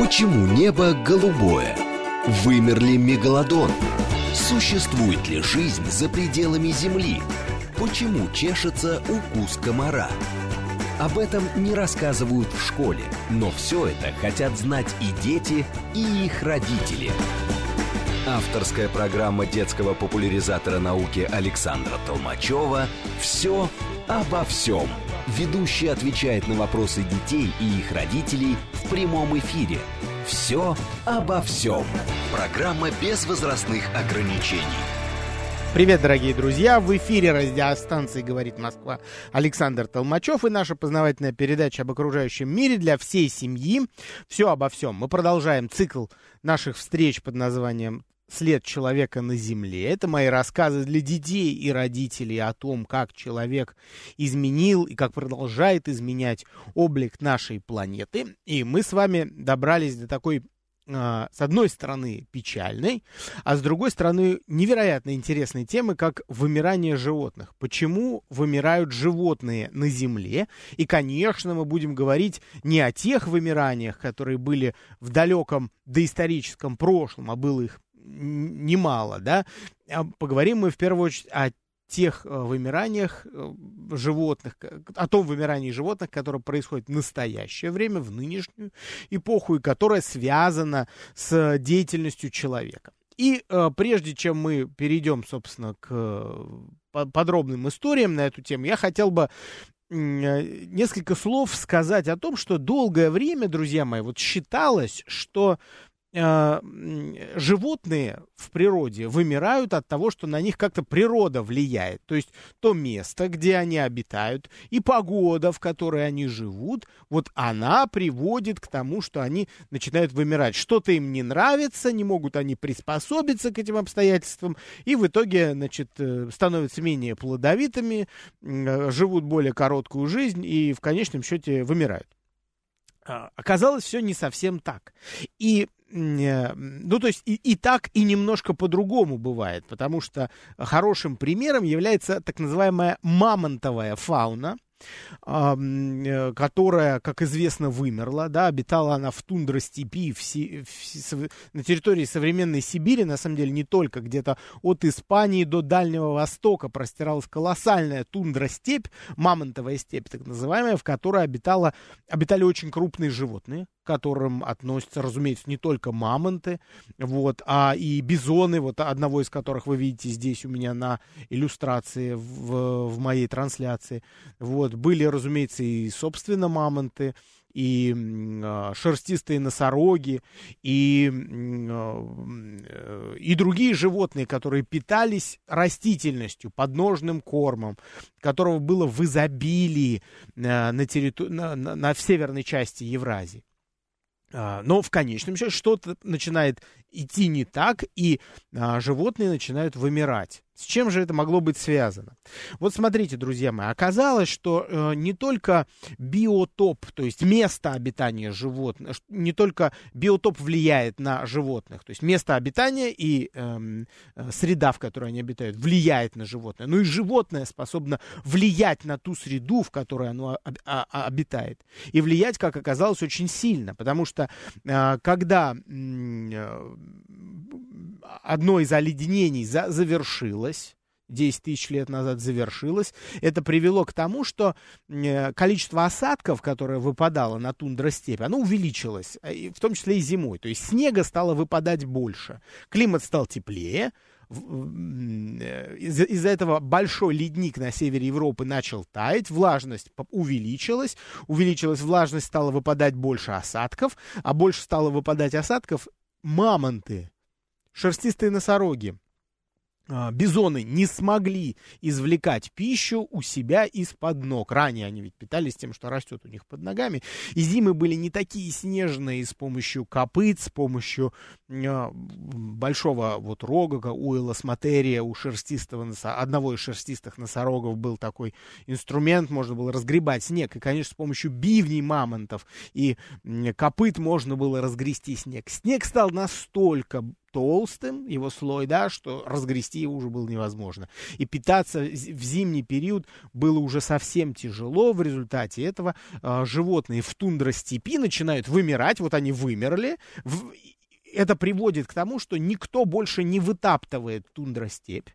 Почему небо голубое? Вымер ли мегалодон? Существует ли жизнь за пределами Земли? Почему чешется укус комара? Об этом не рассказывают в школе, но все это хотят знать и дети, и их родители. Авторская программа детского популяризатора науки Александра Толмачева «Все обо всем». Ведущий отвечает на вопросы детей и их родителей в прямом эфире. «Все обо всем». Программа без возрастных ограничений. Привет, дорогие друзья! В эфире радиостанции «Говорит Москва» Александр Толмачев и наша познавательная передача об окружающем мире для всей семьи. Все обо всем. Мы продолжаем цикл наших встреч под названием след человека на Земле. Это мои рассказы для детей и родителей о том, как человек изменил и как продолжает изменять облик нашей планеты. И мы с вами добрались до такой а, с одной стороны, печальной, а с другой стороны, невероятно интересной темы, как вымирание животных. Почему вымирают животные на Земле? И, конечно, мы будем говорить не о тех вымираниях, которые были в далеком доисторическом прошлом, а было их немало, да, а поговорим мы в первую очередь о тех э, вымираниях э, животных, о том вымирании животных, которое происходит в настоящее время, в нынешнюю эпоху, и которое связано с деятельностью человека. И э, прежде чем мы перейдем, собственно, к э, подробным историям на эту тему, я хотел бы несколько слов сказать о том, что долгое время, друзья мои, вот считалось, что э, животные в природе вымирают от того, что на них как-то природа влияет. То есть то место, где они обитают, и погода, в которой они живут, вот она приводит к тому, что они начинают вымирать. Что-то им не нравится, не могут они приспособиться к этим обстоятельствам, и в итоге, значит, э, становятся менее плодовитыми, э, живут более короткую жизнь и в конечном счете вымирают. А, оказалось, все не совсем так. И ну, то есть и, и так, и немножко по-другому бывает, потому что хорошим примером является так называемая мамонтовая фауна, Э, которая, как известно, вымерла, да, обитала она в тундростепи в Си, в, на территории современной Сибири, на самом деле не только, где-то от Испании до Дальнего Востока простиралась колоссальная тундра-степь, мамонтовая степь так называемая, в которой обитала, обитали очень крупные животные, к которым относятся, разумеется, не только мамонты, вот, а и бизоны, вот одного из которых вы видите здесь у меня на иллюстрации в, в моей трансляции, вот, были, разумеется, и, собственно, мамонты, и э, шерстистые носороги, и, э, и другие животные, которые питались растительностью, подножным кормом, которого было в изобилии э, на, территор... на, на, на северной части Евразии. А, но в конечном счете что-то начинает идти не так, и а, животные начинают вымирать. С чем же это могло быть связано? Вот смотрите, друзья мои, оказалось, что э, не только биотоп, то есть место обитания животных, не только биотоп влияет на животных, то есть место обитания и эм, э, среда, в которой они обитают, влияет на животное, но и животное способно влиять на ту среду, в которой оно об, а, обитает. И влиять, как оказалось, очень сильно, потому что э, когда э, одно из оледенений за, завершилось, 10 тысяч лет назад завершилось. Это привело к тому, что э, количество осадков, которое выпадало на тундростепь, оно увеличилось, э, в том числе и зимой. То есть снега стало выпадать больше. Климат стал теплее. Э, из- из-за этого большой ледник на севере Европы начал таять, влажность увеличилась, увеличилась влажность, стало выпадать больше осадков, а больше стало выпадать осадков мамонты шерстистые носороги, а, бизоны не смогли извлекать пищу у себя из-под ног. Ранее они ведь питались тем, что растет у них под ногами. И зимы были не такие снежные с помощью копыт, с помощью э, большого вот рога, у элосматерия, у шерстистого носа, одного из шерстистых носорогов был такой инструмент, можно было разгребать снег. И, конечно, с помощью бивней мамонтов и копыт можно было разгрести снег. Снег стал настолько толстым, его слой, да, что разгрести его уже было невозможно. И питаться в зимний период было уже совсем тяжело. В результате этого э, животные в тундростепи начинают вымирать. Вот они вымерли. В, это приводит к тому, что никто больше не вытаптывает тундростепь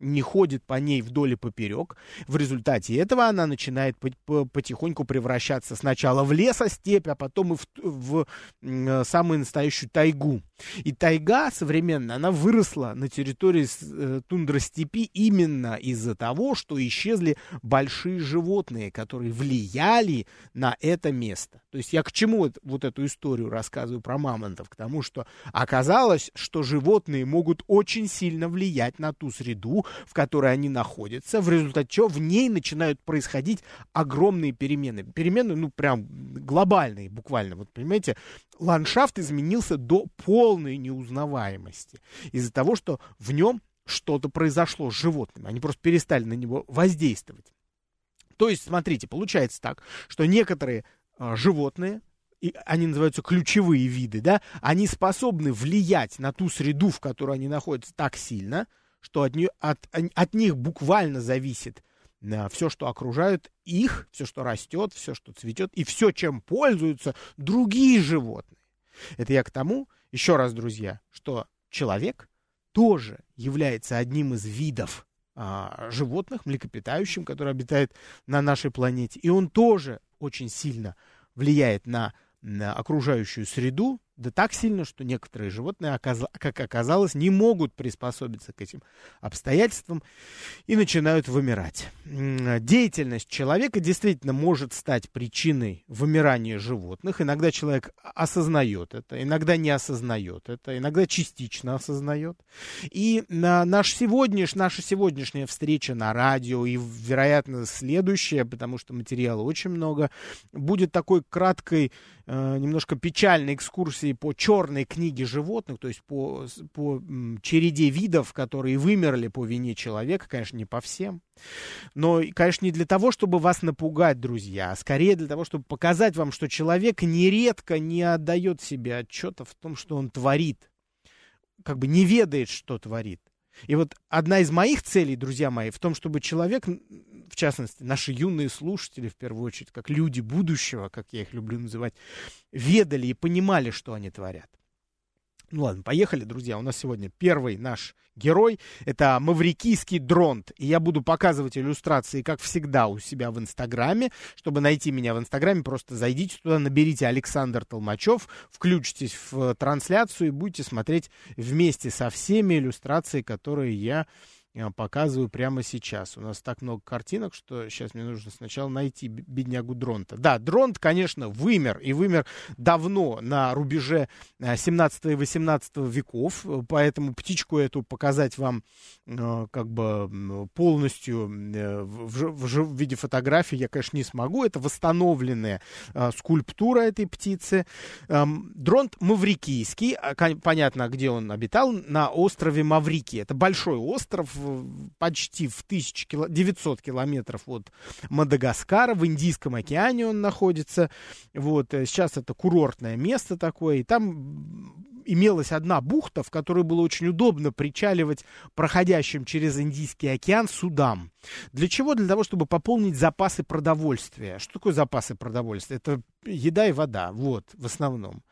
не ходит по ней вдоль и поперек. В результате этого она начинает потихоньку превращаться сначала в лесостепь, а потом и в, в, в самую настоящую тайгу. И тайга современная, она выросла на территории э, тундростепи именно из-за того, что исчезли большие животные, которые влияли на это место. То есть я к чему вот, вот эту историю рассказываю про мамонтов? К тому, что оказалось, что животные могут очень сильно влиять на ту среду, в которой они находятся, в результате чего в ней начинают происходить огромные перемены. Перемены, ну, прям глобальные буквально. Вот, понимаете, ландшафт изменился до полной неузнаваемости из-за того, что в нем что-то произошло с животными. Они просто перестали на него воздействовать. То есть, смотрите, получается так, что некоторые э, животные, и они называются ключевые виды, да, они способны влиять на ту среду, в которой они находятся, так сильно, что от, нее, от, от них буквально зависит все, что окружает их, все, что растет, все, что цветет, и все, чем пользуются другие животные. Это я к тому, еще раз, друзья, что человек тоже является одним из видов а, животных, млекопитающим, которые обитают на нашей планете. И он тоже очень сильно влияет на, на окружающую среду, да так сильно, что некоторые животные, как оказалось, не могут приспособиться к этим обстоятельствам и начинают вымирать. Деятельность человека действительно может стать причиной вымирания животных. Иногда человек осознает это, иногда не осознает это, иногда частично осознает. И наш сегодняш, наша сегодняшняя встреча на радио и, вероятно, следующая, потому что материала очень много, будет такой краткой, э, немножко печальной экскурсией экскурсии по черной книге животных, то есть по, по череде видов, которые вымерли по вине человека, конечно, не по всем. Но, конечно, не для того, чтобы вас напугать, друзья, а скорее для того, чтобы показать вам, что человек нередко не отдает себе отчета в том, что он творит, как бы не ведает, что творит. И вот одна из моих целей, друзья мои, в том, чтобы человек, в частности, наши юные слушатели, в первую очередь, как люди будущего, как я их люблю называть, ведали и понимали, что они творят. Ну ладно, поехали, друзья. У нас сегодня первый наш герой. Это маврикийский дронт. И я буду показывать иллюстрации, как всегда, у себя в Инстаграме. Чтобы найти меня в Инстаграме, просто зайдите туда, наберите Александр Толмачев, включитесь в трансляцию и будете смотреть вместе со всеми иллюстрации, которые я показываю прямо сейчас. У нас так много картинок, что сейчас мне нужно сначала найти беднягу Дронта. Да, Дронт, конечно, вымер, и вымер давно на рубеже 17 и 18 веков, поэтому птичку эту показать вам э, как бы полностью э, в, в, в виде фотографии я, конечно, не смогу. Это восстановленная скульптура этой птицы. Дронт маврикийский, а, понятно, где он обитал, на острове Маврикий. Это большой остров, почти в 1900 километров от Мадагаскара, в Индийском океане он находится. Вот, э, сейчас это курортное место такое, и там имелась одна бухта, в которой было очень удобно причаливать проходящим через Индийский океан судам. Для чего? Для того, чтобы пополнить запасы продовольствия. Что такое запасы продовольствия? Это еда и вода, вот, в основном.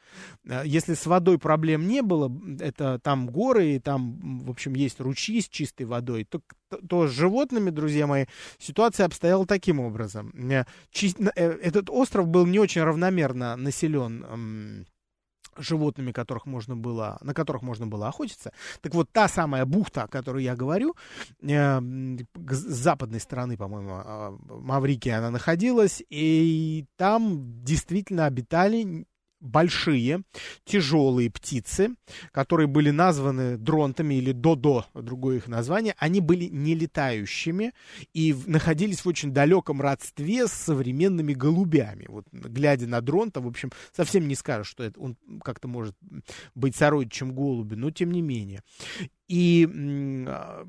Э, если с водой проблем не было, это там горы, и там, в общем, есть ручьи с чистой водой, то, то с животными, друзья мои, ситуация обстояла таким образом. Э, э, этот остров был не очень равномерно населен животными, которых можно было, на которых можно было охотиться. Так вот, та самая бухта, о которой я говорю, э, с западной стороны, по-моему, э, Маврикии она находилась, и там действительно обитали большие, тяжелые птицы, которые были названы дронтами или додо, другое их название, они были не летающими и находились в очень далеком родстве с современными голубями. Вот, глядя на дронта, в общем, совсем не скажешь, что это, он как-то может быть сородичем голуби, но тем не менее. И а,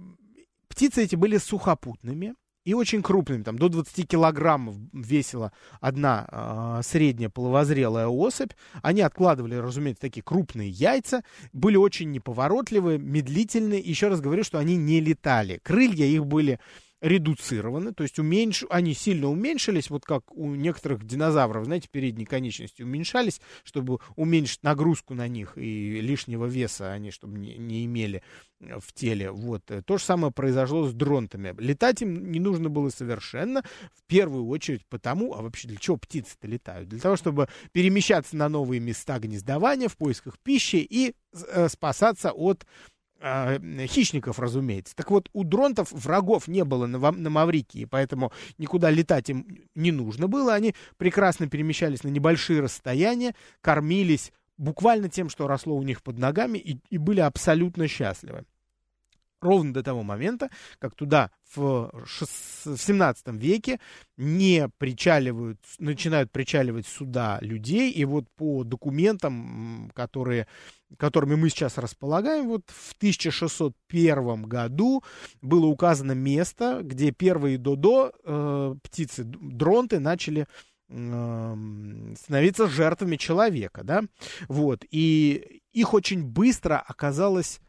птицы эти были сухопутными, и очень крупными, там до 20 килограммов весила одна э, средняя половозрелая особь. Они откладывали, разумеется, такие крупные яйца, были очень неповоротливые, медлительные. Еще раз говорю, что они не летали. Крылья их были редуцированы, то есть уменьш... они сильно уменьшились, вот как у некоторых динозавров, знаете, передние конечности уменьшались, чтобы уменьшить нагрузку на них и лишнего веса они, чтобы не, не имели э, в теле. Вот. То же самое произошло с дронтами. Летать им не нужно было совершенно, в первую очередь потому, а вообще для чего птицы-то летают? Для того, чтобы перемещаться на новые места гнездования в поисках пищи и э, спасаться от хищников, разумеется. Так вот, у дронтов врагов не было на, на Маврикии, поэтому никуда летать им не нужно было. Они прекрасно перемещались на небольшие расстояния, кормились буквально тем, что росло у них под ногами, и, и были абсолютно счастливы ровно до того момента, как туда в, в 17 веке не причаливают, начинают причаливать сюда людей, и вот по документам, которые, которыми мы сейчас располагаем, вот в 1601 году было указано место, где первые додо, э, птицы, дронты, начали эм, становиться жертвами человека, да, вот, и их очень быстро оказалось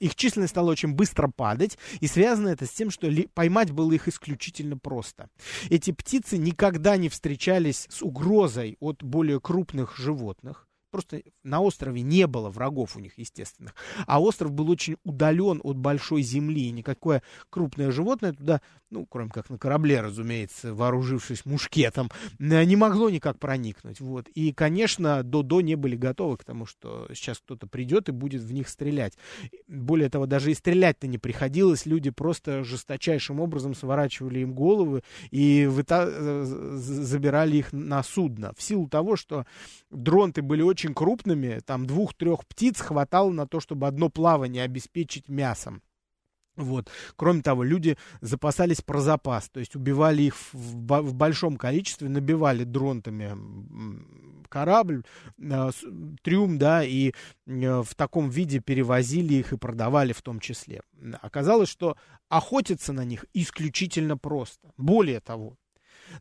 их численность стала очень быстро падать, и связано это с тем, что поймать было их исключительно просто. Эти птицы никогда не встречались с угрозой от более крупных животных. Просто на острове не было врагов у них, естественных. А остров был очень удален от большой земли. И никакое крупное животное туда, ну, кроме как на корабле, разумеется, вооружившись мушкетом, э, не могло никак проникнуть. Вот. И, конечно, Додо не были готовы к тому, что сейчас кто-то придет и будет в них стрелять. Более того, даже и стрелять-то не приходилось. Люди просто жесточайшим образом сворачивали им головы и э, забирали их на судно. В силу того, что дронты были очень очень крупными, там двух-трех птиц хватало на то, чтобы одно плавание обеспечить мясом. Вот. Кроме того, люди запасались про запас, то есть убивали их в, в большом количестве, набивали дронтами корабль, э, трюм, да, и э, в таком виде перевозили их и продавали в том числе. Оказалось, что охотиться на них исключительно просто. Более того,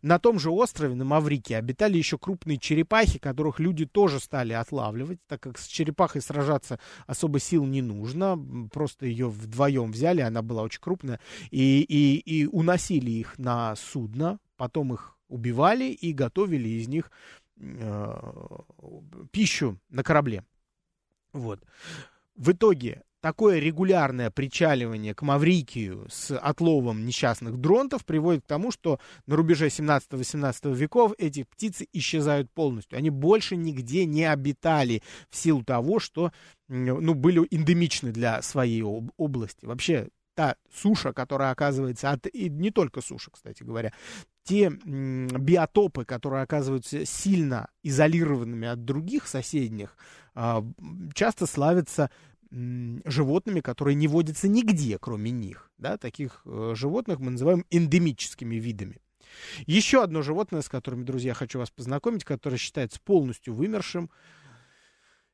на том же острове, на Маврике, обитали еще крупные черепахи, которых люди тоже стали отлавливать, так как с черепахой сражаться особо сил не нужно, просто ее вдвоем взяли, она была очень крупная, и, и, и уносили их на судно, потом их убивали и готовили из них э, пищу на корабле. Вот. В итоге такое регулярное причаливание к Маврикию с отловом несчастных дронтов приводит к тому, что на рубеже 17-18 веков эти птицы исчезают полностью. Они больше нигде не обитали в силу того, что ну, были эндемичны для своей об- области. Вообще, та суша, которая оказывается, от, и не только суша, кстати говоря, те биотопы, которые оказываются сильно изолированными от других соседних, а, часто славятся животными, которые не водятся нигде, кроме них. Да? Таких э, животных мы называем эндемическими видами. Еще одно животное, с которым, друзья, хочу вас познакомить, которое считается полностью вымершим,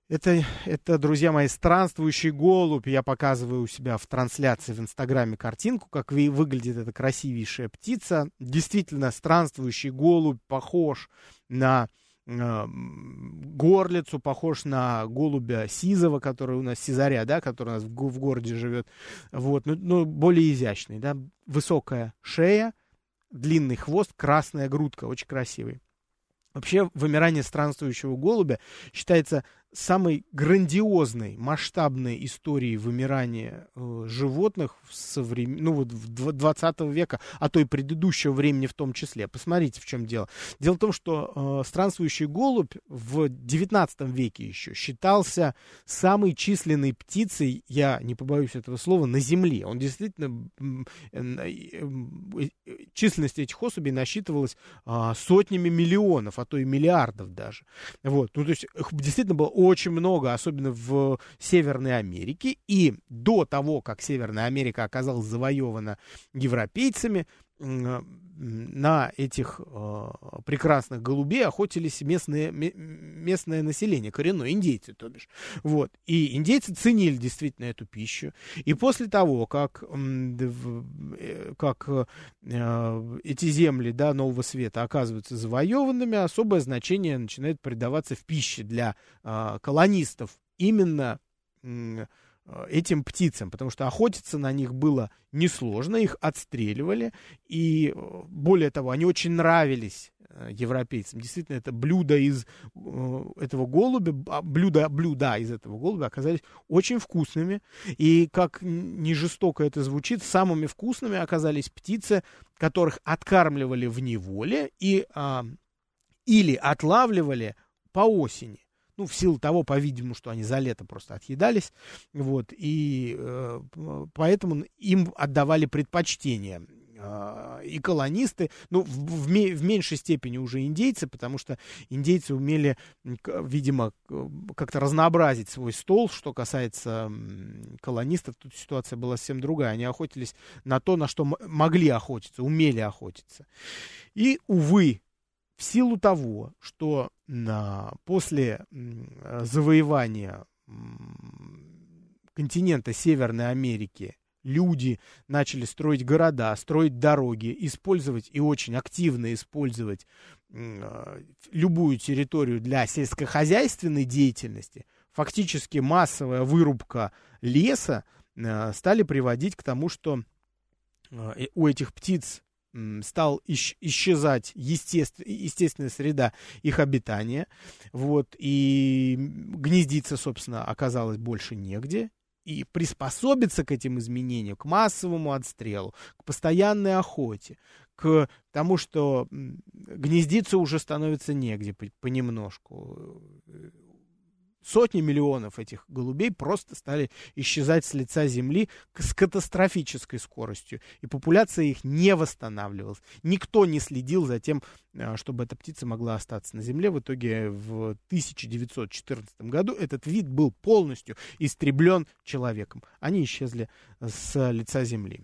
это, это, друзья мои, странствующий голубь. Я показываю у себя в трансляции в Инстаграме картинку, как выглядит эта красивейшая птица. Действительно, странствующий голубь похож на горлицу, похож на голубя сизого, который у нас, сизаря, да, который у нас в, в городе живет, вот, но, но более изящный, да, высокая шея, длинный хвост, красная грудка, очень красивый. Вообще, вымирание странствующего голубя считается самой грандиозной, масштабной истории вымирания э, животных в соврем... ну, вот в 20 века, а то и предыдущего времени в том числе. Посмотрите, в чем дело. Дело в том, что э, странствующий голубь в 19 веке еще считался самой численной птицей, я не побоюсь этого слова, на Земле. Он действительно, э, э, численность этих особей насчитывалась э, сотнями миллионов, а то и миллиардов даже. Вот. Ну, то есть действительно было очень много, особенно в Северной Америке. И до того, как Северная Америка оказалась завоевана европейцами, на этих э, прекрасных голубей охотились местные, местное население, коренное, индейцы, то бишь. Вот. И индейцы ценили действительно эту пищу. И после того, как, э, как э, эти земли да, Нового Света оказываются завоеванными, особое значение начинает придаваться в пище для э, колонистов. Именно Э, этим птицам, потому что охотиться на них было несложно, их отстреливали, и э, более того, они очень нравились э, европейцам. Действительно, это блюдо из этого голубя, а, блюда, блюда из этого голубя оказались очень вкусными, и как не жестоко это звучит, самыми вкусными оказались птицы, которых откармливали в неволе и, а, или отлавливали по осени ну, в силу того, по-видимому, что они за лето просто отъедались, вот, и э, поэтому им отдавали предпочтение э, и колонисты, ну, в, в, в меньшей степени уже индейцы, потому что индейцы умели, видимо, как-то разнообразить свой стол, что касается колонистов, тут ситуация была совсем другая, они охотились на то, на что могли охотиться, умели охотиться. И, увы, в силу того, что на, после завоевания континента Северной Америки люди начали строить города, строить дороги, использовать и очень активно использовать э, любую территорию для сельскохозяйственной деятельности, фактически массовая вырубка леса стали приводить к тому, что у этих птиц стал исчезать естествен, естественная среда их обитания, вот, и гнездиться, собственно, оказалось больше негде, и приспособиться к этим изменениям, к массовому отстрелу, к постоянной охоте, к тому, что гнездиться уже становится негде понемножку сотни миллионов этих голубей просто стали исчезать с лица Земли с катастрофической скоростью. И популяция их не восстанавливалась. Никто не следил за тем, а, чтобы эта птица могла остаться на Земле. В итоге в 1914 году этот вид был полностью истреблен человеком. Они исчезли с лица Земли.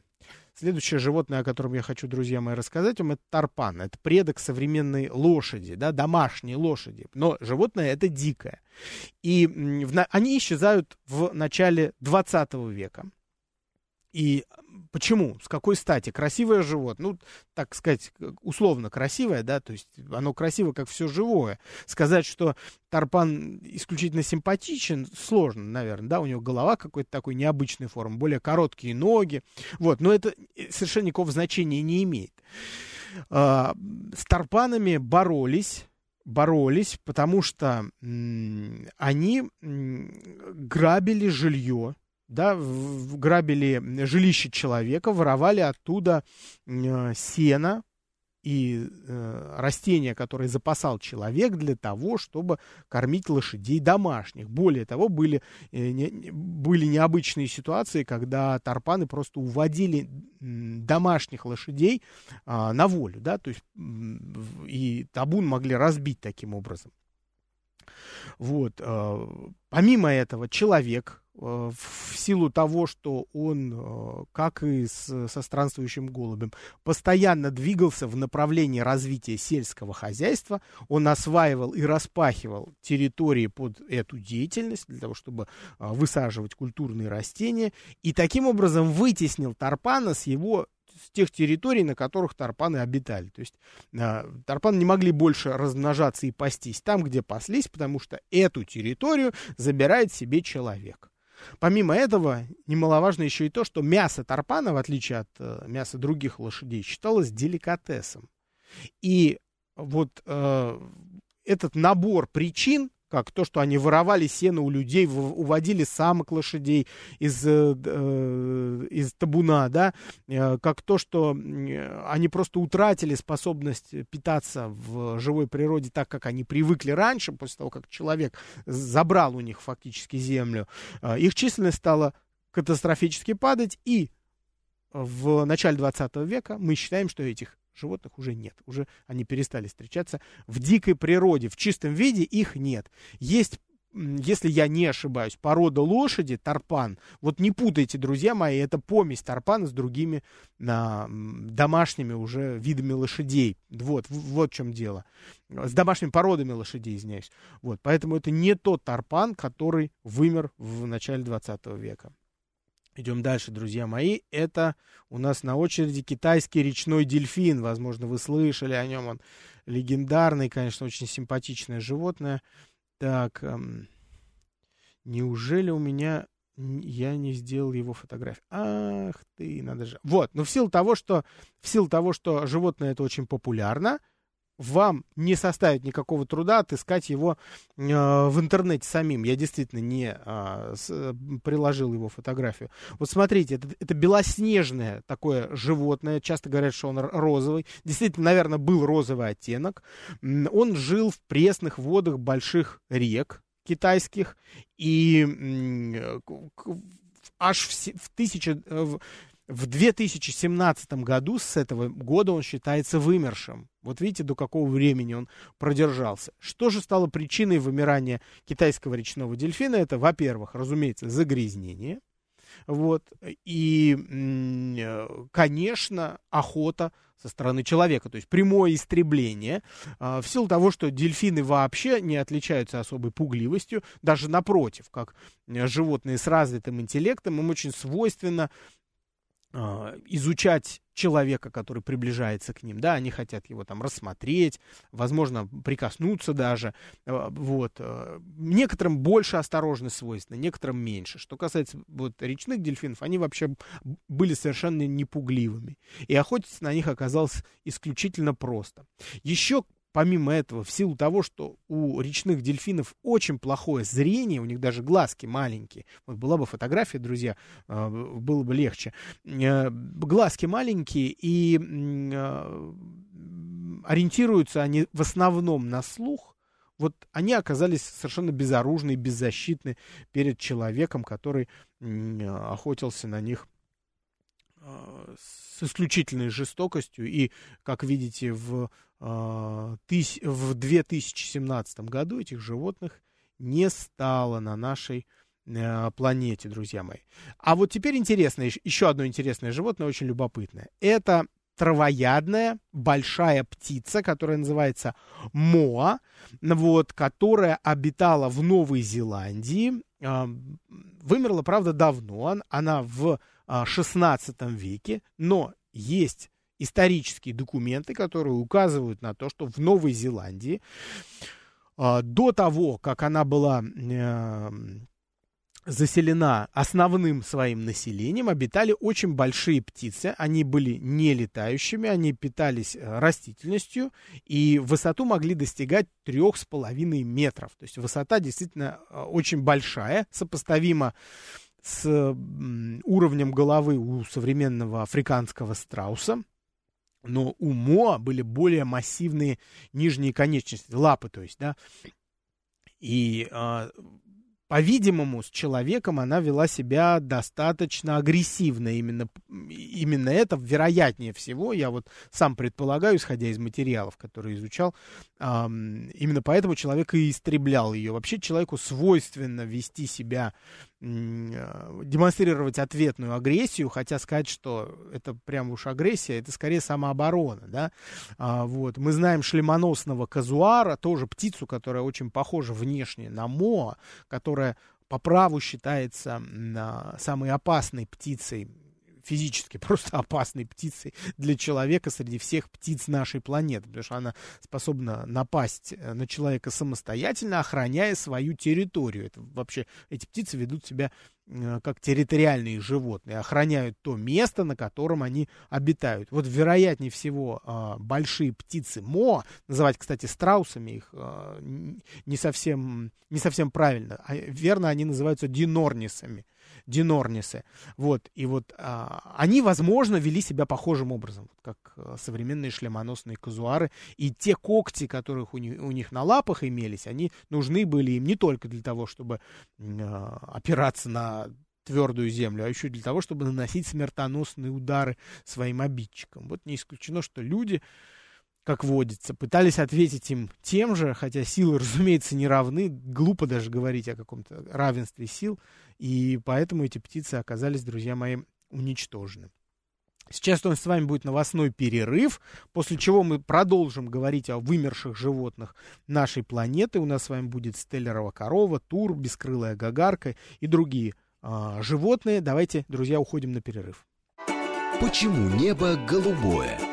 Следующее животное, о котором я хочу, друзья мои, рассказать вам, это тарпан. Это предок современной лошади, да, домашней лошади. Но животное это дикое. И в, они исчезают в начале 20 века. И почему? С какой стати? Красивое животное, ну, так сказать, условно красивое, да, то есть оно красиво, как все живое. Сказать, что Тарпан исключительно симпатичен, сложно, наверное, да, у него голова какой-то такой необычной формы, более короткие ноги, вот, но это совершенно никакого значения не имеет. А, с Тарпанами боролись, боролись, потому что они грабили жилье, да, грабили жилище человека, воровали оттуда э, сено и э, растения, которые запасал человек для того, чтобы кормить лошадей домашних. Более того, были, э, были необычные ситуации, когда тарпаны просто уводили домашних лошадей э, на волю, да, то есть и табун могли разбить таким образом. Вот. Э, помимо этого, человек в силу того, что он, э, как и с, со странствующим голубем, постоянно двигался в направлении развития сельского хозяйства, он осваивал и распахивал территории под эту деятельность для того, чтобы э, высаживать культурные растения, и таким образом вытеснил Тарпана с его с тех территорий, на которых тарпаны обитали. То есть э, тарпаны не могли больше размножаться и пастись там, где паслись, потому что эту территорию забирает себе человек. Помимо этого, немаловажно еще и то, что мясо тарпана, в отличие от э, мяса других лошадей, считалось деликатесом. И вот э, этот набор причин как то, что они воровали сено у людей, уводили самок лошадей из, э, э, из табуна, да, э, как то, что они просто утратили способность питаться в живой природе так, как они привыкли раньше, после того, как человек забрал у них фактически землю, их численность стала катастрофически падать, и в начале 20 века мы считаем, что этих животных уже нет. Уже они перестали встречаться в дикой природе. В чистом виде их нет. Есть если я не ошибаюсь, порода лошади, тарпан, вот не путайте, друзья мои, это помесь тарпана с другими а, домашними уже видами лошадей. Вот, вот в чем дело. С домашними породами лошадей, извиняюсь. Вот, поэтому это не тот тарпан, который вымер в начале 20 века. Идем дальше, друзья мои. Это у нас на очереди китайский речной дельфин. Возможно, вы слышали о нем. Он легендарный, конечно, очень симпатичное животное. Так, эм, неужели у меня я не сделал его фотографию? Ах ты, надо же. Вот, но в силу того, что в силу того, что животное это очень популярно, вам не составит никакого труда отыскать его э, в интернете самим. Я действительно не э, с, приложил его фотографию. Вот смотрите, это, это белоснежное такое животное. Часто говорят, что он розовый. Действительно, наверное, был розовый оттенок. Он жил в пресных водах больших рек китайских. И э, аж в, в, тысяча, в, в 2017 году, с этого года он считается вымершим. Вот видите, до какого времени он продержался. Что же стало причиной вымирания китайского речного дельфина? Это, во-первых, разумеется, загрязнение. Вот. И, конечно, охота со стороны человека, то есть прямое истребление, а, в силу того, что дельфины вообще не отличаются особой пугливостью, даже напротив, как животные с развитым интеллектом, им очень свойственно изучать человека, который приближается к ним, да, они хотят его там рассмотреть, возможно, прикоснуться даже, а, вот. А, некоторым больше осторожность свойственно, некоторым меньше. Что касается вот речных дельфинов, они вообще были совершенно непугливыми, и охотиться на них оказалось исключительно просто. Еще помимо этого, в силу того, что у речных дельфинов очень плохое зрение, у них даже глазки маленькие, вот была бы фотография, друзья, а, было бы легче, э, глазки маленькие и а, ориентируются они в основном на слух, вот они оказались совершенно безоружны и беззащитны перед человеком, который охотился на них с исключительной жестокостью. И, как видите, в, э, тыс, в 2017 году этих животных не стало на нашей э, планете, друзья мои. А вот теперь интересно, еще одно интересное животное, очень любопытное. Это травоядная большая птица, которая называется моа, вот, которая обитала в Новой Зеландии. Э, вымерла, правда, давно. Она в XVI а, веке, но есть исторические документы, которые указывают на то, что в Новой Зеландии а, до того, как она была э, заселена основным своим населением, обитали очень большие птицы. Они были не летающими, они питались э, растительностью и высоту могли достигать трех с половиной метров. То есть высота действительно э, очень большая, сопоставима с уровнем головы у современного африканского страуса, но у Моа были более массивные нижние конечности, лапы, то есть, да. И а, по-видимому, с человеком она вела себя достаточно агрессивно. Именно, именно это, вероятнее всего, я вот сам предполагаю, исходя из материалов, которые изучал, эм, именно поэтому человек и истреблял ее. Вообще человеку свойственно вести себя, э, демонстрировать ответную агрессию, хотя сказать, что это прям уж агрессия, это скорее самооборона, да. А, вот. Мы знаем шлемоносного казуара, тоже птицу, которая очень похожа внешне на моа, которая по праву считается самой опасной птицей физически просто опасной птицей для человека среди всех птиц нашей планеты, потому что она способна напасть э, на человека самостоятельно, охраняя свою территорию. Это вообще эти птицы ведут себя э, как территориальные животные, охраняют то место, на котором они обитают. Вот вероятнее всего а, большие птицы Мо, называть, кстати, страусами их а, не совсем, не совсем правильно, а верно они называются динорнисами динорнисы. Вот, и вот а, они, возможно, вели себя похожим образом, как а, современные шлемоносные казуары. И те когти, которых у них, у них на лапах имелись, они нужны были им не только для того, чтобы а, опираться на твердую землю, а еще для того, чтобы наносить смертоносные удары своим обидчикам. Вот не исключено, что люди как водится, пытались ответить им тем же, хотя силы, разумеется, не равны, глупо даже говорить о каком-то равенстве сил, и поэтому эти птицы оказались, друзья мои, уничтожены. Сейчас у нас с вами будет новостной перерыв, после чего мы продолжим говорить о вымерших животных нашей планеты. У нас с вами будет стеллерова корова, тур, бескрылая гагарка и другие э, животные. Давайте, друзья, уходим на перерыв. Почему небо голубое?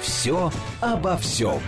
«Все обо всем».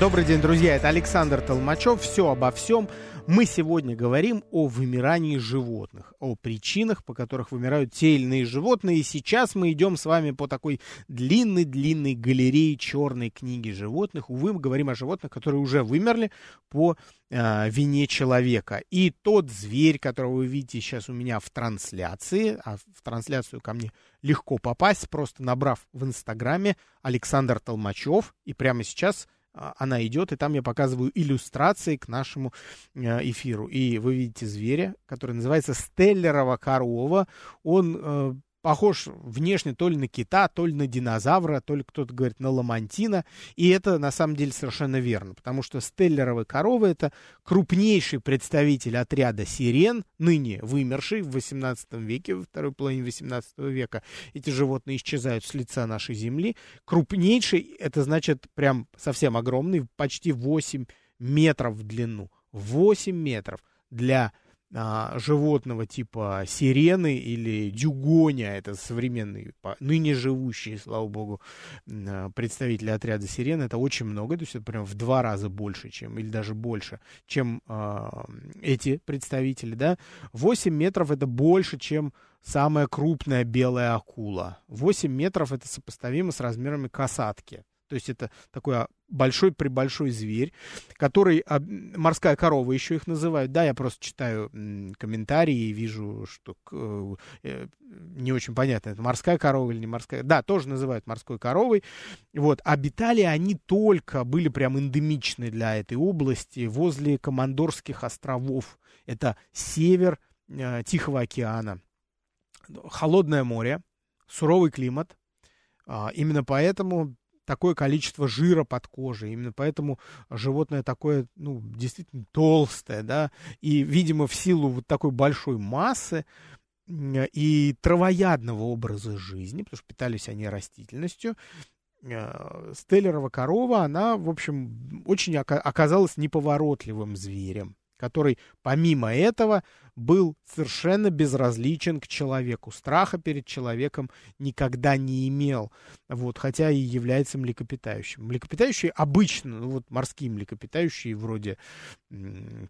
Добрый день, друзья, это Александр Толмачев. «Все обо всем». Мы сегодня говорим о вымирании животных, о причинах, по которых вымирают те или иные животные. И сейчас мы идем с вами по такой длинной-длинной галерее черной книги животных. Увы, мы говорим о животных, которые уже вымерли по э, вине человека. И тот зверь, которого вы видите сейчас у меня в трансляции, а в трансляцию ко мне легко попасть, просто набрав в Инстаграме Александр Толмачев. И прямо сейчас а, она идет, и там я показываю иллюстрации к нашему э, эфиру. И вы видите зверя, который называется Стеллерова корова. Он похож внешне то ли на кита, то ли на динозавра, то ли кто-то говорит на ламантина. И это на самом деле совершенно верно, потому что стеллеровые коровы это крупнейший представитель отряда сирен, ныне вымерший в 18 веке, во второй половине 18 века. Эти животные исчезают с лица нашей земли. Крупнейший, это значит прям совсем огромный, почти 8 метров в длину. 8 метров для животного типа сирены или дюгоня, это современные, ныне живущие, слава богу, а, представители отряда сирены, это очень много, то есть это прям в два раза больше, чем, или даже больше, чем э, эти представители, да. 8 метров это больше, чем самая крупная белая акула. 8 метров это сопоставимо с размерами касатки. То есть это такой большой прибольшой зверь, который а, морская корова еще их называют. Да, я просто читаю комментарии и вижу, что э, э, не очень понятно, это морская корова или не морская. Да, тоже называют морской коровой. Вот, обитали они только, были прям эндемичны для этой области возле Командорских островов. Это север э, Тихого океана. Холодное море, суровый климат. А, именно поэтому такое количество жира под кожей. Именно поэтому животное такое, ну, действительно толстое, да, и, видимо, в силу вот такой большой массы и травоядного образа жизни, потому что питались они растительностью, э, Стеллерова корова, она, в общем, очень оказалась неповоротливым зверем, который, помимо этого, был совершенно безразличен к человеку. Страха перед человеком никогда не имел, вот, хотя и является млекопитающим. Млекопитающие обычно, ну вот морские млекопитающие, вроде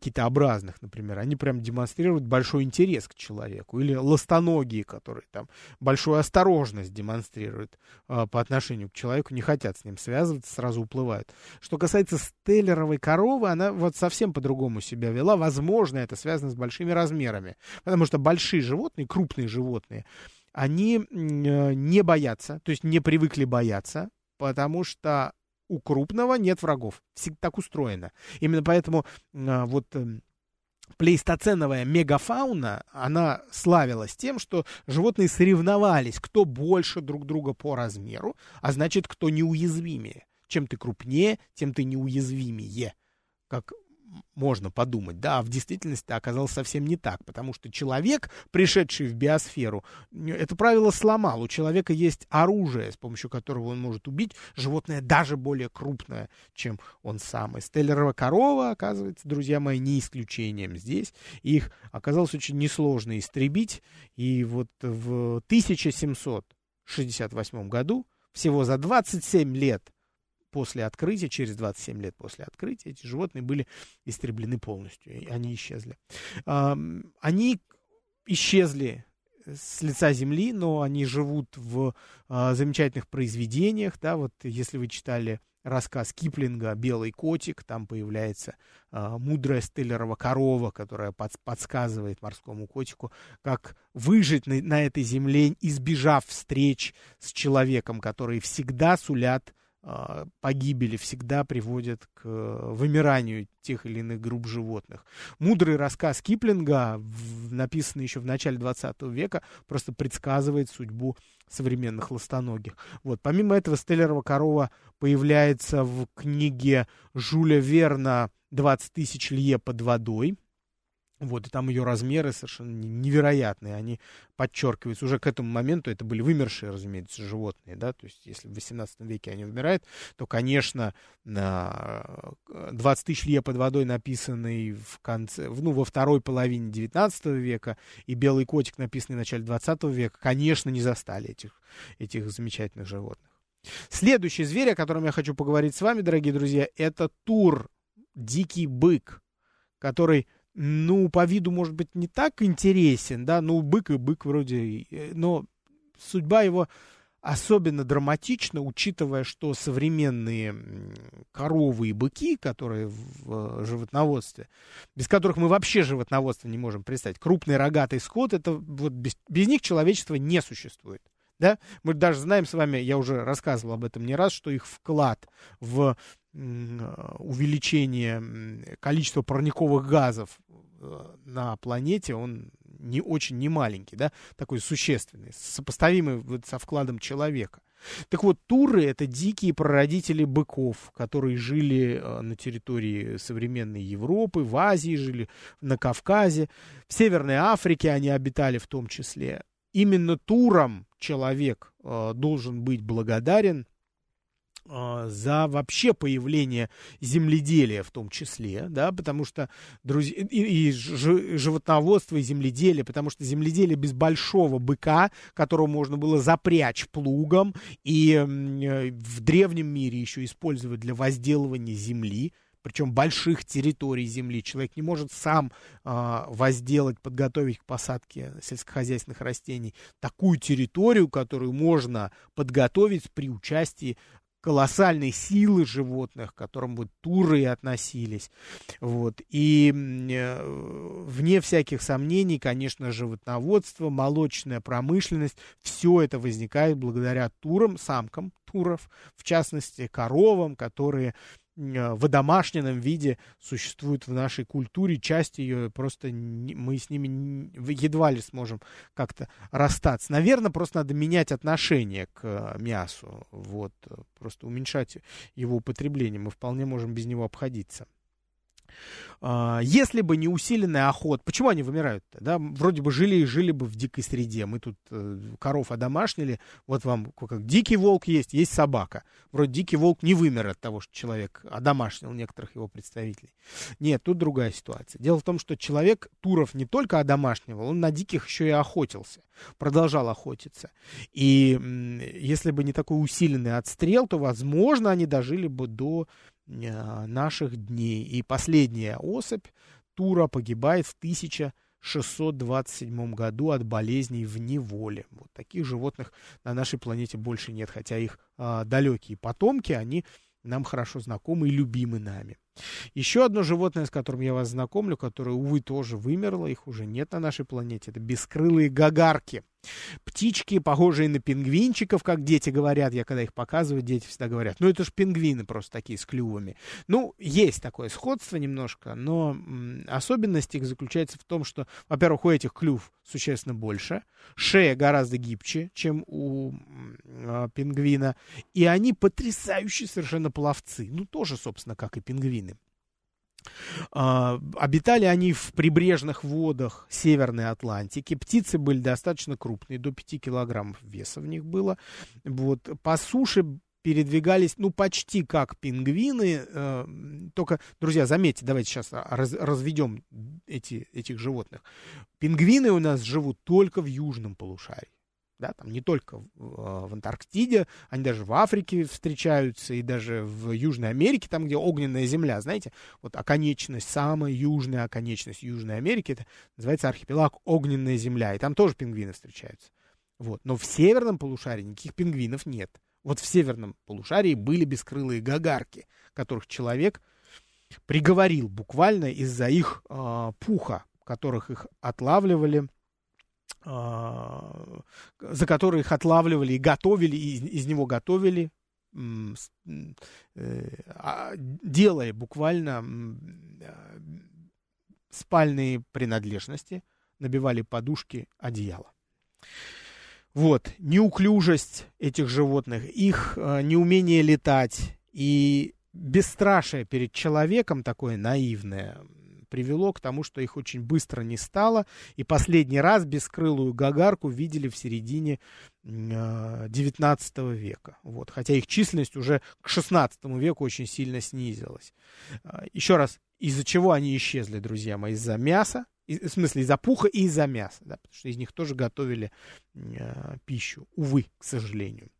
китообразных, например, они прям демонстрируют большой интерес к человеку. Или ластоногие, которые там большую осторожность демонстрируют а, по отношению к человеку, не хотят с ним связываться, сразу уплывают. Что касается стеллеровой коровы, она вот совсем по-другому себя вела. Возможно, это связано с большими размерами размерами. Потому что большие животные, крупные животные, они э, не боятся, то есть не привыкли бояться, потому что у крупного нет врагов. Всегда так устроено. Именно поэтому э, вот эм, плейстоценовая мегафауна, она славилась тем, что животные соревновались, кто больше друг друга по размеру, а значит, кто неуязвимее. Чем ты крупнее, тем ты неуязвимее. Как можно подумать, да, а в действительности оказалось совсем не так, потому что человек, пришедший в биосферу, это правило сломал. У человека есть оружие, с помощью которого он может убить животное даже более крупное, чем он сам. И Стеллерова корова, оказывается, друзья мои, не исключением здесь. Их оказалось очень несложно истребить, и вот в 1768 году, всего за 27 лет после открытия, через 27 лет после открытия, эти животные были истреблены полностью, и они исчезли. Они исчезли с лица земли, но они живут в а, замечательных произведениях, да, вот если вы читали рассказ Киплинга «Белый котик», там появляется э, мудрая Стеллерова корова, которая под, подсказывает морскому котику, как выжить на, на этой земле, избежав встреч с человеком, которые всегда сулят а, погибели всегда приводят к э, вымиранию тех или иных групп животных. Мудрый рассказ Киплинга, написанный еще в начале 20 века, просто предсказывает судьбу современных ластоногих. Вот. Помимо этого, Стеллерова корова появляется в книге Жюля Верна «20 тысяч лье под водой». Вот, и там ее размеры совершенно невероятные, они подчеркиваются. Уже к этому моменту это были вымершие, разумеется, животные, да, то есть если в 18 веке они вымирают, то, конечно, 20 тысяч лье под водой, написанный в конце, ну, во второй половине 19 века, и «Белый котик», написанный в начале 20 века, конечно, не застали этих, этих замечательных животных. Следующий зверь, о котором я хочу поговорить с вами, дорогие друзья, это тур, дикий бык, который ну, по виду, может быть, не так интересен, да, ну, бык и бык вроде, э, но судьба его особенно драматична, учитывая, что современные коровы и быки, которые в животноводстве, без которых мы вообще животноводство не можем представить, крупный рогатый скот, это вот без, без них человечество не существует. Да? Мы даже знаем с вами, я уже рассказывал об этом не раз, что их вклад в увеличение количества парниковых газов э, на планете, он не очень не маленький, да, такой существенный, сопоставимый вот со вкладом человека. Так вот, туры — это дикие прародители быков, которые жили э, на территории современной Европы, в Азии жили, на Кавказе, в Северной Африке они обитали в том числе. Именно турам человек э, должен быть благодарен за вообще появление земледелия в том числе, да, потому что, друзья, и, и животноводство, и земледелие, потому что земледелие без большого быка, которого можно было запрячь плугом, и э, в древнем мире еще использовать для возделывания земли, причем больших территорий земли. Человек не может сам э, возделать, подготовить к посадке сельскохозяйственных растений такую территорию, которую можно подготовить при участии колоссальной силы животных, к которым вот туры относились. Вот. И э, вне всяких сомнений, конечно, животноводство, молочная промышленность, все это возникает благодаря турам, самкам туров, в частности, коровам, которые Э, в домашнем виде существует в нашей культуре, часть ее просто не, мы с ними едва ли сможем как-то расстаться. Наверное, просто надо менять отношение к э, мясу, вот, просто уменьшать его употребление, мы вполне можем без него обходиться. А, если бы не усиленная охота, почему они вымирают-то? Да? Вроде бы жили и жили бы в дикой среде. Мы тут э, коров одомашнили, вот вам как дикий волк есть, есть собака. Вроде дикий волк не вымер от того, что человек одомашнил некоторых его представителей. Нет, тут другая ситуация. Дело в том, что человек Туров не только одомашнивал, он на диких еще и охотился, продолжал охотиться. И если бы не такой усиленный отстрел, то, возможно, они дожили бы до наших дней. И последняя особь Тура погибает в 1627 году от болезней в неволе. Вот таких животных на нашей планете больше нет, хотя их а, далекие потомки, они нам хорошо знакомы и любимы нами. Еще одно животное, с которым я вас знакомлю, которое, увы, тоже вымерло, их уже нет на нашей планете, это бескрылые гагарки. Птички, похожие на пингвинчиков, как дети говорят. Я когда их показываю, дети всегда говорят, ну это же пингвины просто такие с клювами. Ну, есть такое сходство немножко, но особенность их заключается в том, что, во-первых, у этих клюв существенно больше, шея гораздо гибче, чем у э, пингвина, и они потрясающие совершенно пловцы. Ну, тоже, собственно, как и пингвины. А, обитали они в прибрежных водах Северной Атлантики. Птицы были достаточно крупные, до 5 килограммов веса в них было. Вот. По суше передвигались, ну, почти как пингвины. Э, только, друзья, заметьте, давайте сейчас раз, разведем эти, этих животных. Пингвины у нас живут только в южном полушарии да, там не только в, а, в Антарктиде, они даже в Африке встречаются, и даже в Южной Америке, там, где огненная земля, знаете, вот оконечность, самая южная оконечность Южной Америки, это называется архипелаг Огненная земля, и там тоже пингвины встречаются. Вот. Но в северном полушарии никаких пингвинов нет. Вот в северном полушарии были бескрылые гагарки, которых человек приговорил буквально из-за их э, пуха, которых их отлавливали, за которые их отлавливали и готовили, и из, из него готовили, э, делая буквально э, спальные принадлежности, набивали подушки, одеяло. Вот, неуклюжесть этих животных, их неумение летать и бесстрашие перед человеком такое наивное привело к тому, что их очень быстро не стало. И последний раз бескрылую гагарку видели в середине э, 19 века. Вот. Хотя их численность уже к 16 веку очень сильно снизилась. Э, еще раз, из-за чего они исчезли, друзья мои? Из-за мяса, в смысле, из-за пуха и из-за мяса, да, потому что из них тоже готовили э, пищу, увы, к сожалению.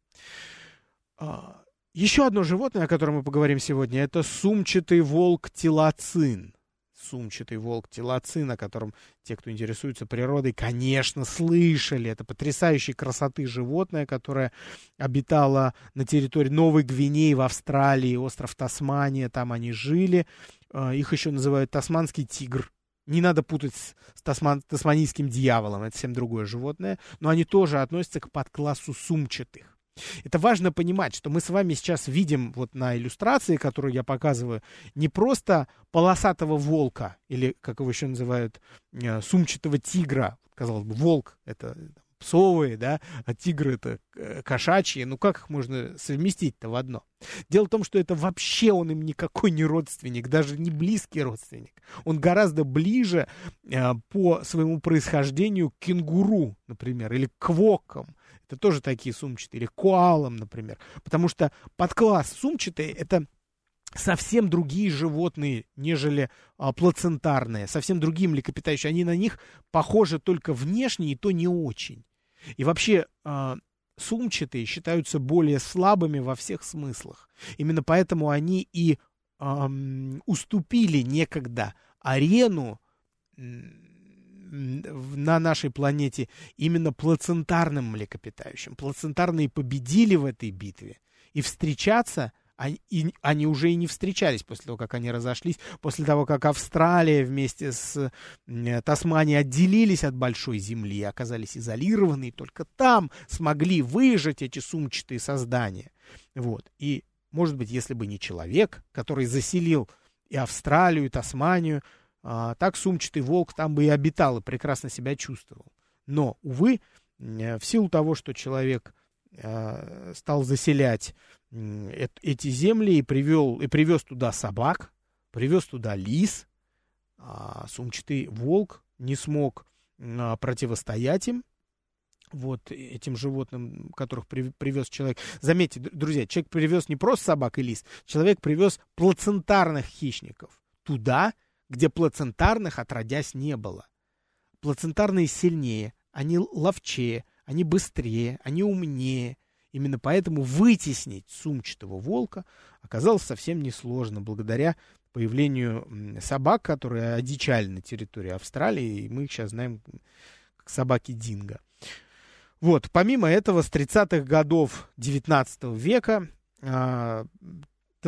А, еще одно животное, о котором мы поговорим сегодня, это сумчатый волк телоцин. Сумчатый волк телоцин, о котором те, кто интересуется природой, конечно, слышали. Это потрясающей красоты животное, которое обитало на территории Новой Гвинеи в Австралии, остров Тасмания, там они жили. А, их еще называют тасманский тигр не надо путать с, тасман, тасманийским дьяволом, это совсем другое животное, но они тоже относятся к подклассу сумчатых. Это важно понимать, что мы с вами сейчас видим вот на иллюстрации, которую я показываю, не просто полосатого волка, или, как его еще называют, э, сумчатого тигра. Казалось бы, волк — это псовые, да, а тигры это э, кошачьи. Ну как их можно совместить-то в одно? Дело в том, что это вообще он им никакой не родственник, даже не близкий родственник. Он гораздо ближе э, по своему происхождению к кенгуру, например, или к квокам. Это тоже такие сумчатые, или коалам, например. Потому что подкласс сумчатые это совсем другие животные, нежели а, плацентарные, совсем другие млекопитающие. Они на них похожи только внешне, и то не очень. И вообще э, сумчатые считаются более слабыми во всех смыслах. Именно поэтому они и э, уступили некогда арену на нашей планете именно плацентарным млекопитающим. Плацентарные победили в этой битве. И встречаться они, и, они уже и не встречались после того, как они разошлись, после того, как Австралия вместе с э, Тасманией отделились от большой земли и оказались изолированы, и только там смогли выжить эти сумчатые создания. Вот. И, может быть, если бы не человек, который заселил и Австралию, и Тасманию, а, так сумчатый волк там бы и обитал, и прекрасно себя чувствовал. Но, увы, в силу того, что человек а, стал заселять эти земли и привел, и привез туда собак, привез туда лис, а сумчатый волк не смог а, противостоять им, вот этим животным, которых при, привез человек. Заметьте, друзья, человек привез не просто собак и лис, человек привез плацентарных хищников туда, где плацентарных отродясь не было. Плацентарные сильнее, они ловчее, они быстрее, они умнее, Именно поэтому вытеснить сумчатого волка оказалось совсем несложно, благодаря появлению собак, которые одичали на территории Австралии, и мы их сейчас знаем как собаки Динго. Вот, помимо этого, с 30-х годов 19 века а,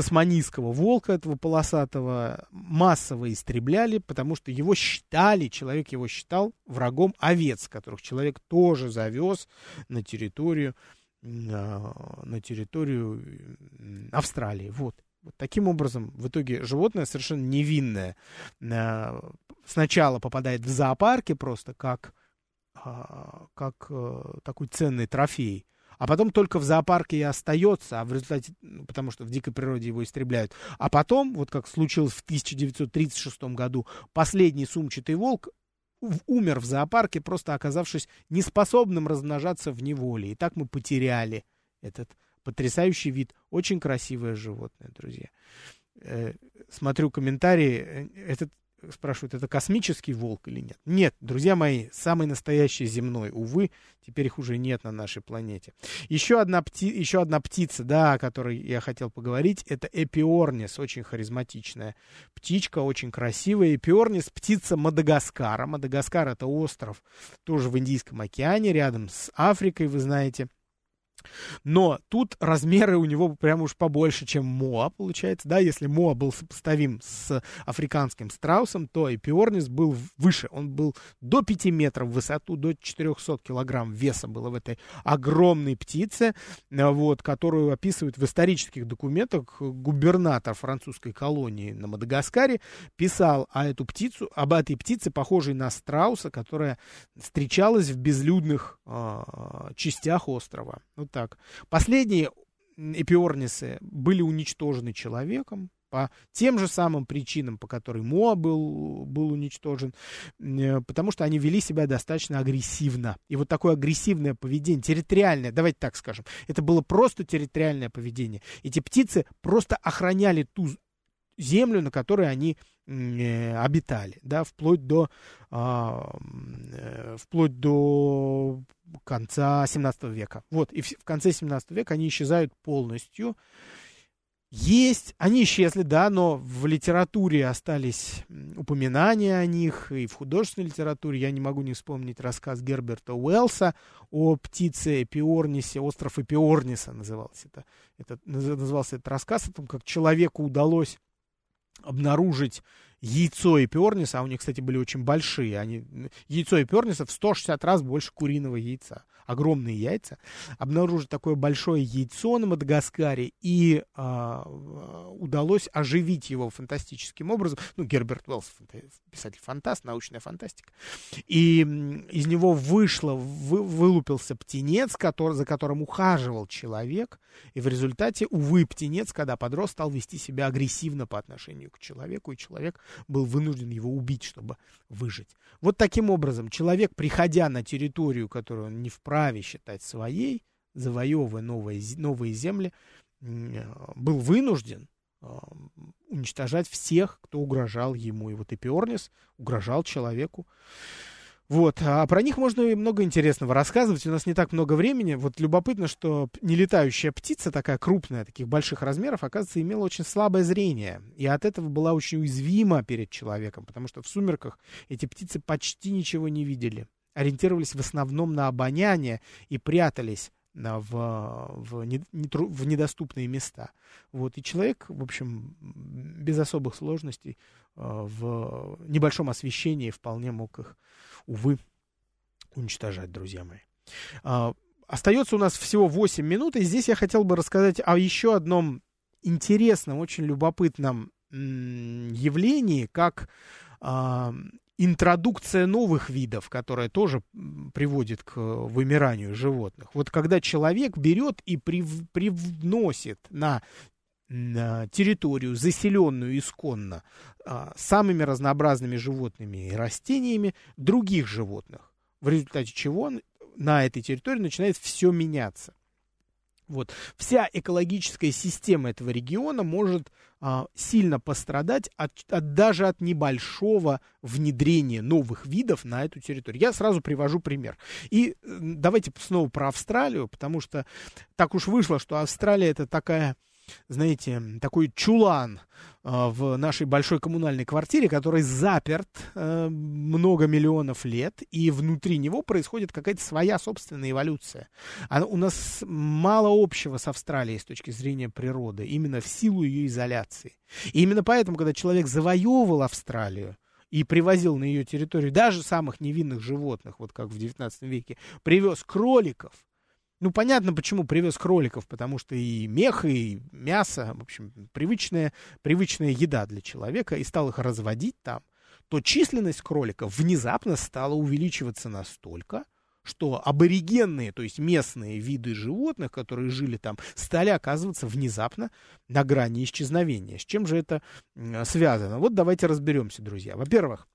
тасманийского волка, этого полосатого, массово истребляли, потому что его считали, человек его считал врагом овец, которых человек тоже завез на территорию на территорию Австралии. Вот. Вот таким образом, в итоге животное совершенно невинное сначала попадает в зоопарке просто как, а, как э, такой ценный трофей, а потом только в зоопарке и остается, а в результате, ну, потому что в дикой природе его истребляют. А потом, вот как случилось в 1936 году, последний сумчатый волк умер в зоопарке, просто оказавшись неспособным размножаться в неволе. И так мы потеряли этот потрясающий вид. Очень красивое животное, друзья. Э, смотрю комментарии. Э, этот спрашивают, это космический волк или нет? Нет, друзья мои, самый настоящий земной. Увы, теперь их уже нет на нашей планете. Еще одна, пти, еще одна птица, да, о которой я хотел поговорить, это эпиорнис, очень харизматичная птичка, очень красивая. Эпиорнис, птица Мадагаскара. Мадагаскар это остров, тоже в Индийском океане, рядом с Африкой, вы знаете. Но тут размеры у него прям уж побольше, чем Моа, получается. Да, если Моа был сопоставим с африканским страусом, то Эпиорнис был выше. Он был до 5 метров в высоту, до 400 килограмм веса было в этой огромной птице, э, вот, которую описывают в исторических документах губернатор французской колонии на Мадагаскаре, писал о эту птицу, об этой птице, похожей на страуса, которая встречалась в безлюдных э, частях острова. Вот так. Последние эпиорнисы были уничтожены человеком по тем же самым причинам, по которым Моа был, был уничтожен, э, потому что они вели себя достаточно агрессивно. И вот такое агрессивное поведение, территориальное, давайте так скажем, это было просто территориальное поведение. Эти птицы просто охраняли ту землю, на которой они обитали, да, вплоть до, а, э, вплоть до конца 17 века. Вот, и в, в конце 17 века они исчезают полностью. Есть, они исчезли, да, но в литературе остались упоминания о них, и в художественной литературе я не могу не вспомнить рассказ Герберта Уэллса о птице Эпиорнисе, остров Эпиорниса назывался это, это, назывался этот рассказ о том, как человеку удалось обнаружить яйцо эпиорниса, а у них, кстати, были очень большие, они, яйцо эпиорниса в 160 раз больше куриного яйца огромные яйца, обнаружить такое большое яйцо на Мадагаскаре, и а, удалось оживить его фантастическим образом. Ну, Герберт Уэллс, писатель-фантаст, научная фантастика. И из него вышло, вы, вылупился птенец, который, за которым ухаживал человек, и в результате, увы, птенец, когда подрос, стал вести себя агрессивно по отношению к человеку, и человек был вынужден его убить, чтобы выжить. Вот таким образом человек, приходя на территорию, которую он не вправе вправе считать своей, завоевывая новые, новые земли, был вынужден уничтожать всех, кто угрожал ему. И вот Эпиорнис угрожал человеку. Вот, а про них можно и много интересного рассказывать. У нас не так много времени. Вот любопытно, что нелетающая птица, такая крупная, таких больших размеров, оказывается, имела очень слабое зрение. И от этого была очень уязвима перед человеком, потому что в сумерках эти птицы почти ничего не видели ориентировались в основном на обоняние и прятались в, в, в недоступные места. Вот. И человек, в общем, без особых сложностей, э, в небольшом освещении вполне мог их, увы, уничтожать, друзья мои. А, остается у нас всего 8 минут, и здесь я хотел бы рассказать о еще одном интересном, очень любопытном явлении, как интродукция новых видов, которая тоже приводит к вымиранию животных. Вот когда человек берет и прив, привносит на, на территорию, заселенную исконно, а, самыми разнообразными животными и растениями других животных, в результате чего на этой территории начинает все меняться. Вот. Вся экологическая система этого региона может а, сильно пострадать от, от, даже от небольшого внедрения новых видов на эту территорию. Я сразу привожу пример. И давайте снова про Австралию, потому что так уж вышло, что Австралия это такая знаете, такой чулан э, в нашей большой коммунальной квартире, который заперт э, много миллионов лет, и внутри него происходит какая-то своя собственная эволюция. А у нас мало общего с Австралией с точки зрения природы, именно в силу ее изоляции. И именно поэтому, когда человек завоевывал Австралию, и привозил на ее территорию даже самых невинных животных, вот как в 19 веке, привез кроликов, ну, понятно, почему привез кроликов, потому что и мех, и мясо, в общем, привычная, привычная еда для человека, и стал их разводить там, то численность кроликов внезапно стала увеличиваться настолько, что аборигенные, то есть местные виды животных, которые жили там, стали оказываться внезапно на грани исчезновения. С чем же это связано? Вот давайте разберемся, друзья. Во-первых,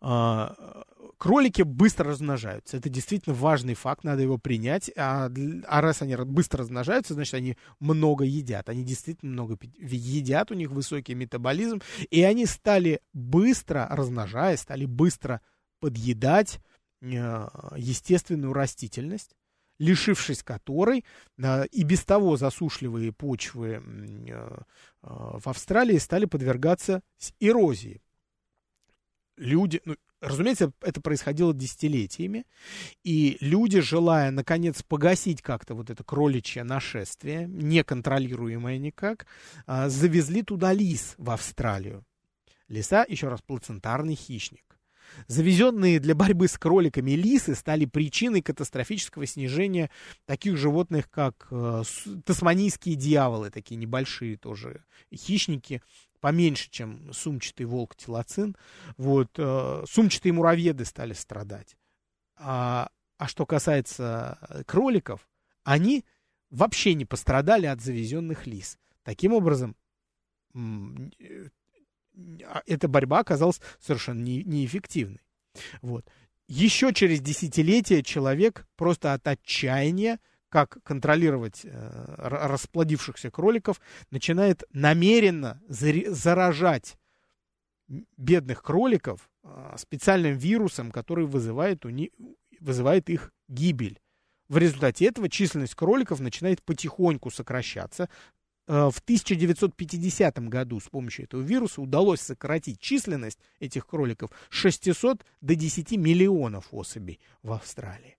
а, кролики быстро размножаются. Это действительно важный факт, надо его принять. А, а раз они быстро размножаются, значит, они много едят. Они действительно много едят, у них высокий метаболизм. И они стали быстро, размножаясь, стали быстро подъедать э, естественную растительность лишившись которой э, и без того засушливые почвы э, в Австралии стали подвергаться эрозии люди, ну, Разумеется, это происходило десятилетиями, и люди, желая, наконец, погасить как-то вот это кроличье нашествие, неконтролируемое никак, а, завезли туда лис в Австралию. Лиса, еще раз, плацентарный хищник. Завезенные для борьбы с кроликами лисы стали причиной катастрофического снижения таких животных, как э, тасманийские дьяволы, такие небольшие тоже хищники, поменьше, чем сумчатый волк телоцин. Вот, э, сумчатые муравьеды стали страдать. А, а что касается кроликов, они вообще не пострадали от завезенных лис. Таким образом, э, а, эта борьба оказалась совершенно не, неэффективной. Вот. Еще через десятилетия человек просто от отчаяния, как контролировать э, расплодившихся кроликов, начинает намеренно заражать бедных кроликов э, специальным вирусом, который вызывает, у них, вызывает их гибель. В результате этого численность кроликов начинает потихоньку сокращаться, Э, в 1950 году с помощью этого вируса удалось сократить численность этих кроликов с 600 до 10 миллионов особей в Австралии.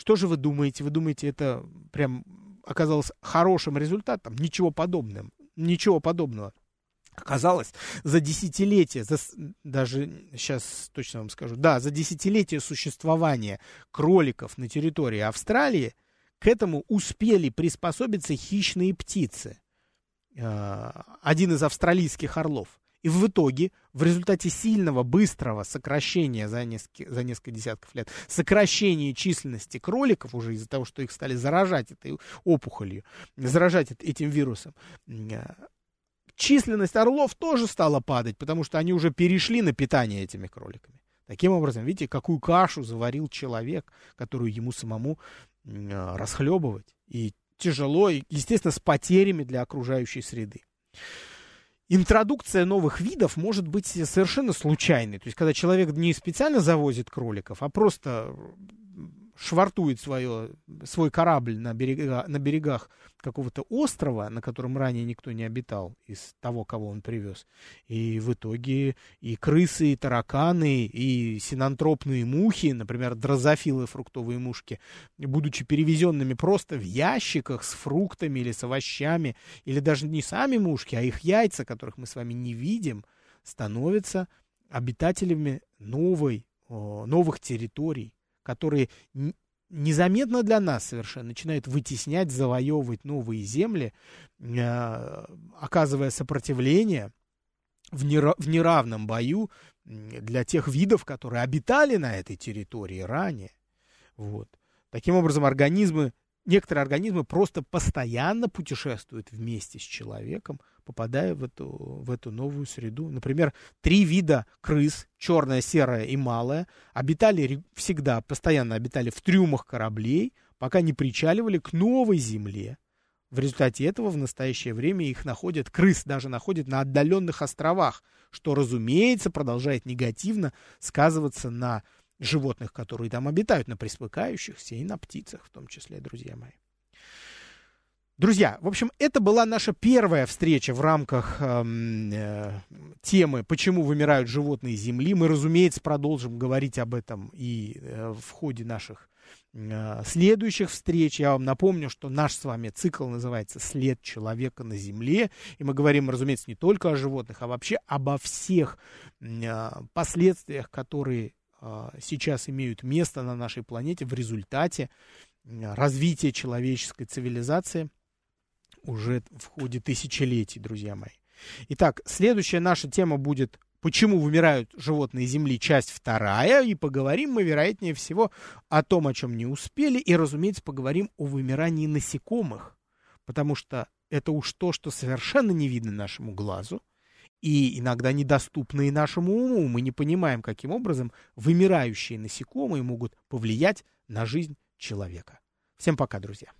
Что же вы думаете? Вы думаете, это прям оказалось хорошим результатом? Ничего подобного. Ничего подобного. Оказалось, за десятилетие, за, даже сейчас точно вам скажу, да, за десятилетие существования кроликов на территории Австралии к этому успели приспособиться хищные птицы – Э, один из австралийских орлов. И в итоге, в результате сильного, быстрого сокращения за несколько, за несколько десятков лет, сокращения численности кроликов уже из-за того, что их стали заражать этой опухолью, заражать этим вирусом, э, численность орлов тоже стала падать, потому что они уже перешли на питание этими кроликами. Таким образом, видите, какую кашу заварил человек, которую ему самому э, расхлебывать. И тяжело, естественно, с потерями для окружающей среды. Интродукция новых видов может быть совершенно случайной. То есть, когда человек не специально завозит кроликов, а просто швартует свое, свой корабль на, берега, на берегах какого-то острова, на котором ранее никто не обитал из того, кого он привез. И в итоге и крысы, и тараканы, и синантропные мухи, например, дрозофилы, фруктовые мушки, будучи перевезенными просто в ящиках с фруктами или с овощами, или даже не сами мушки, а их яйца, которых мы с вами не видим, становятся обитателями новой, новых территорий которые незаметно для нас совершенно начинают вытеснять, завоевывать новые земли, э, оказывая сопротивление в, неравном бою для тех видов, которые обитали на этой территории ранее. Вот. Таким образом, организмы некоторые организмы просто постоянно путешествуют вместе с человеком, попадая в эту, в эту новую среду. Например, три вида крыс, черная, серая и малая, обитали всегда, постоянно обитали в трюмах кораблей, пока не причаливали к новой земле. В результате этого в настоящее время их находят, крыс даже находят на отдаленных островах, что, разумеется, продолжает негативно сказываться на животных, которые там обитают, на присмыкающихся и на птицах в том числе, друзья мои. Друзья, в общем, это была наша первая встреча в рамках эм, э, темы «Почему вымирают животные Земли». Мы, разумеется, продолжим говорить об этом и э, в ходе наших э, следующих встреч. Я вам напомню, что наш с вами цикл называется «След человека на Земле». И мы говорим, разумеется, не только о животных, а вообще обо всех э, последствиях, которые а, сейчас имеют место на нашей планете в результате развития человеческой цивилизации уже в ходе тысячелетий, друзья мои. Итак, следующая наша тема будет «Почему вымирают животные Земли?» часть вторая, и поговорим мы, вероятнее всего, о том, о чем не успели, и, разумеется, поговорим о вымирании насекомых, потому что это уж то, что совершенно не видно нашему глазу, и иногда недоступные нашему уму. Мы не понимаем, каким образом вымирающие насекомые могут повлиять на жизнь человека. Всем пока, друзья.